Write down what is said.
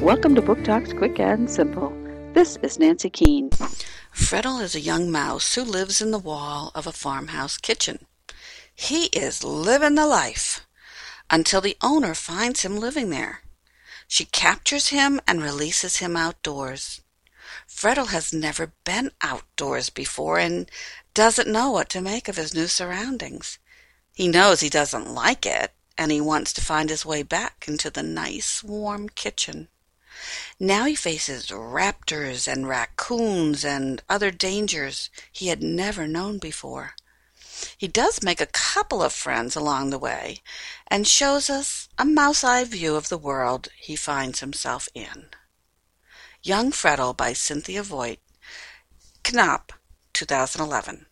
Welcome to Book Talks Quick and Simple. This is Nancy Keene. Fredle is a young mouse who lives in the wall of a farmhouse kitchen. He is living the life until the owner finds him living there. She captures him and releases him outdoors. Fredle has never been outdoors before and doesn't know what to make of his new surroundings. He knows he doesn't like it, and he wants to find his way back into the nice, warm kitchen. Now he faces raptors and raccoons and other dangers he had never known before. He does make a couple of friends along the way and shows us a mouse eye view of the world he finds himself in. Young Fredle by Cynthia Voigt, Knopf, 2011.